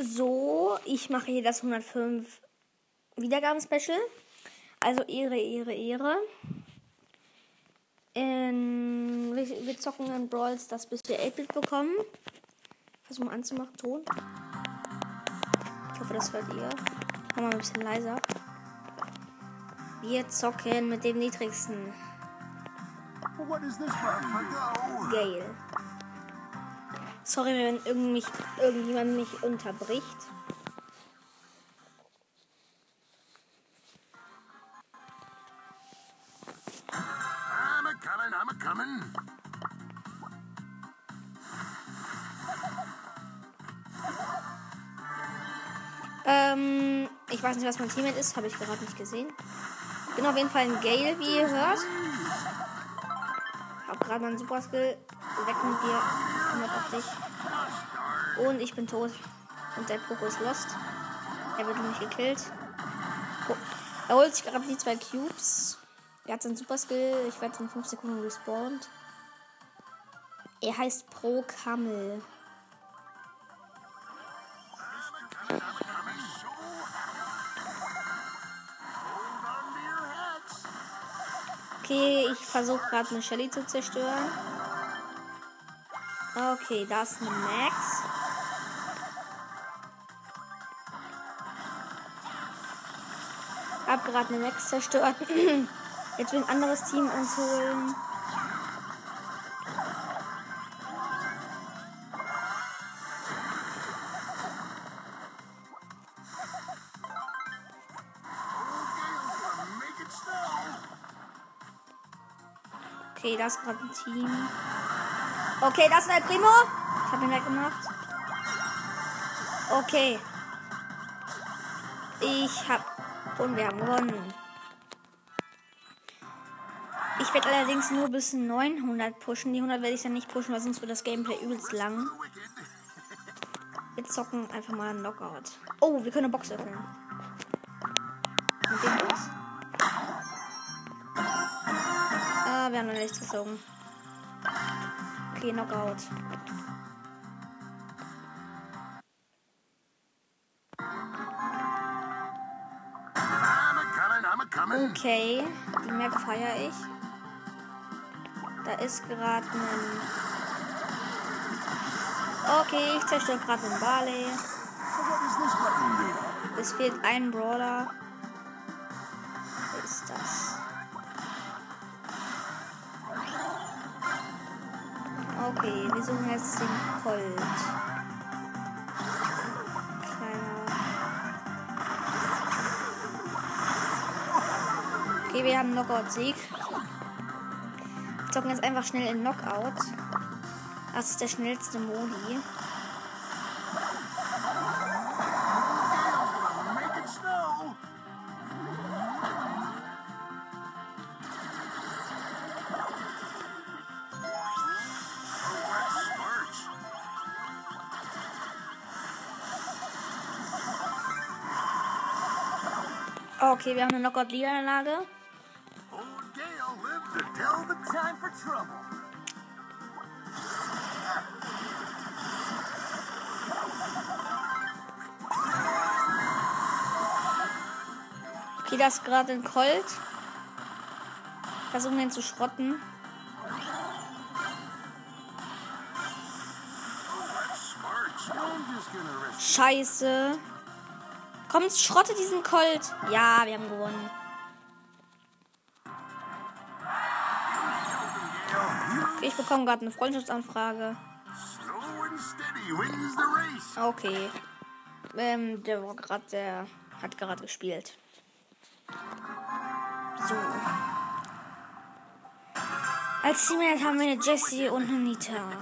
So, ich mache hier das 105 Wiedergaben-Special. Also Ehre, Ehre, Ehre. In, wir, wir zocken in Brawls, das bis wir 8-Bit bekommen. Versuchen mal anzumachen, Ton. Ich hoffe, das hört ihr. Mach mal ein bisschen leiser. Wir zocken mit dem niedrigsten. What is this! Gale. Sorry, wenn irgend irgendjemand mich unterbricht. I'm a coming, I'm a coming. Ähm, ich weiß nicht, was mein Teammate ist, habe ich gerade nicht gesehen. Bin auf jeden Fall ein Gale, wie ihr hört. Hab gerade meinen Super Skill. Weg mit dir. 180. Und ich bin tot. Und der Poco ist lost. Er wird mich gekillt. Oh. Er holt sich gerade die zwei Cubes. Er hat seinen Super Skill. Ich werde in 5 Sekunden respawned. Er heißt Pro Kamel. Okay, ich versuche gerade eine Shelly zu zerstören. Okay, da ist eine Max. Hab gerade eine Max zerstört. Jetzt will ein anderes Team uns Okay, da ist gerade ein Team. Okay, das ist ein Primo. Ich habe ihn weggemacht. Okay. Ich hab. Und wir haben gewonnen. Ich werde allerdings nur bis 900 pushen. Die 100 werde ich dann nicht pushen, weil sonst wird das Gameplay übelst lang. Wir zocken einfach mal einen Knockout. Oh, wir können eine Box öffnen. Mit dem Box. Ah, wir haben noch nichts gezogen. Okay, Knockout. Okay, die Map feiere ich. Da ist gerade ein. Okay, ich zerstöre gerade einen Barley. Es fehlt ein Brawler. Okay, wir suchen jetzt den Colt. Kleiner. Okay, wir haben Knockout-Sieg. Wir zocken jetzt einfach schnell in Knockout. Das ist der schnellste Modi. Okay, wir haben eine trouble. Okay, da ist gerade ein Colt. Versuchen den zu schrotten. Scheiße. Komm, schrotte diesen Colt. Ja, wir haben gewonnen. Okay, ich bekomme gerade eine Freundschaftsanfrage. Okay. Ähm, der war gerade, der hat gerade gespielt. So. Als Teammate haben wir eine Jessie und eine Nita.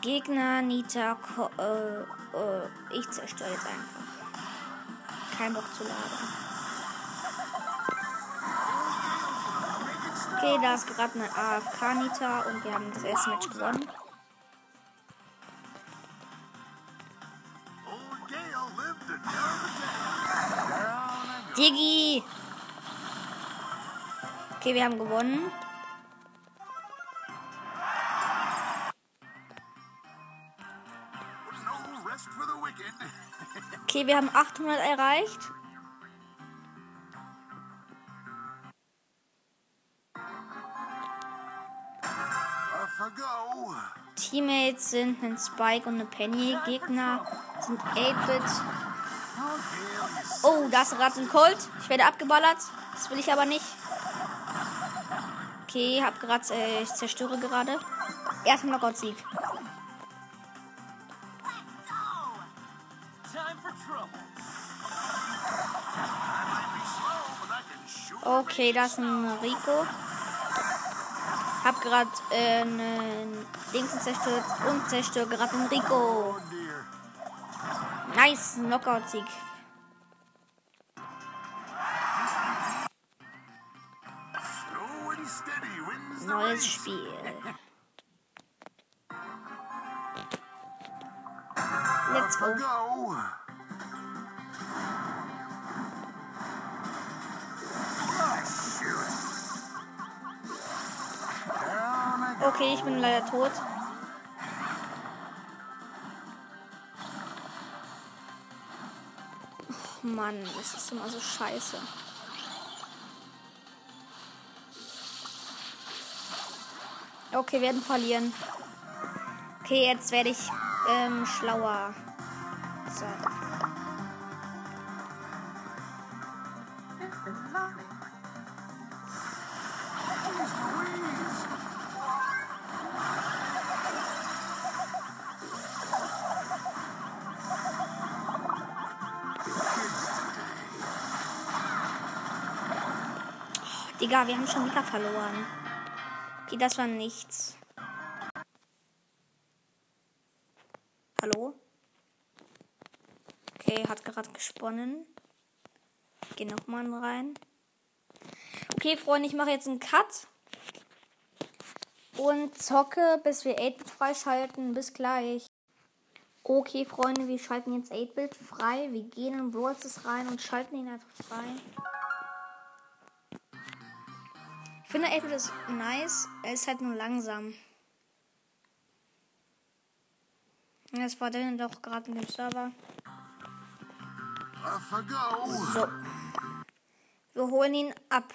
Gegner, Nita, Ko äh, äh, ich zerstöre jetzt einfach. Kein Bock zu laden. Okay, da ist gerade eine AFK-Nita und wir haben das erste Match gewonnen. Diggi! Okay, wir haben gewonnen. Okay, wir haben 800 erreicht. Teammates sind ein Spike und eine Penny. Gegner sind 8-Bit. Oh, da ist gerade ein Colt. Ich werde abgeballert. Das will ich aber nicht. Okay, hab gerade, äh, ich zerstöre gerade. Erster Knockout-Sieg. Okay, das ist ein Rico. Hab gerade äh, einen Dings zerstört und zerstöre gerade einen Rico. Nice, Knockout-Sieg. Neues. Spiel. Let's go. Okay, ich bin leider tot. Och, Mann, das ist immer so scheiße. Okay, wir werden verlieren. Okay, jetzt werde ich ähm, schlauer. So. Digga, wir haben schon wieder verloren. Okay, das war nichts. Hallo? Okay, hat gerade gesponnen. Geh nochmal rein. Okay, Freunde, ich mache jetzt einen Cut. Und zocke, bis wir 8-Bit freischalten. Bis gleich. Okay, Freunde, wir schalten jetzt 8-Bit frei. Wir gehen in Brawl Stars rein und schalten ihn einfach frei. Finde 8-Bit ist nice. Er ist halt nur langsam. Das war denn doch gerade in dem Server. So. Wir holen ihn ab.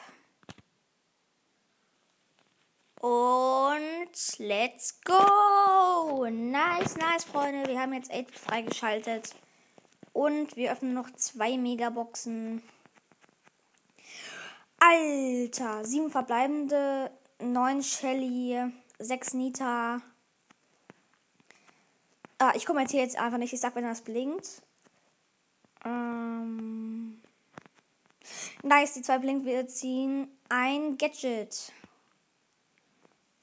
Und let's go! Nice, nice, Freunde. Wir haben jetzt 8 freigeschaltet. Und wir öffnen noch zwei Megaboxen. Alter! Sieben verbleibende, neun Shelly, sechs Nita. Ah, ich kommentiere jetzt einfach nicht. Ich sag, wenn das blinkt. Ähm. Nice, die zwei blinkt. Wir ziehen ein Gadget.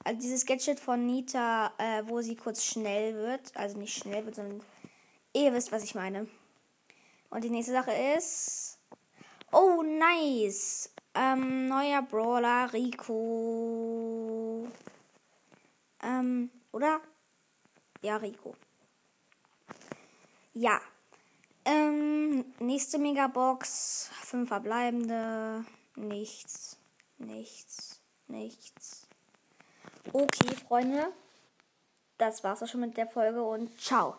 Also dieses Gadget von Nita, äh, wo sie kurz schnell wird. Also nicht schnell wird, sondern ihr wisst, was ich meine. Und die nächste Sache ist. Oh, nice. Ähm, neuer Brawler, Rico. Ähm, oder? Ja, Rico. Ja. Ähm, nächste Megabox. Fünf verbleibende. Nichts. Nichts. Nichts. Okay, Freunde. Das war's auch schon mit der Folge und ciao.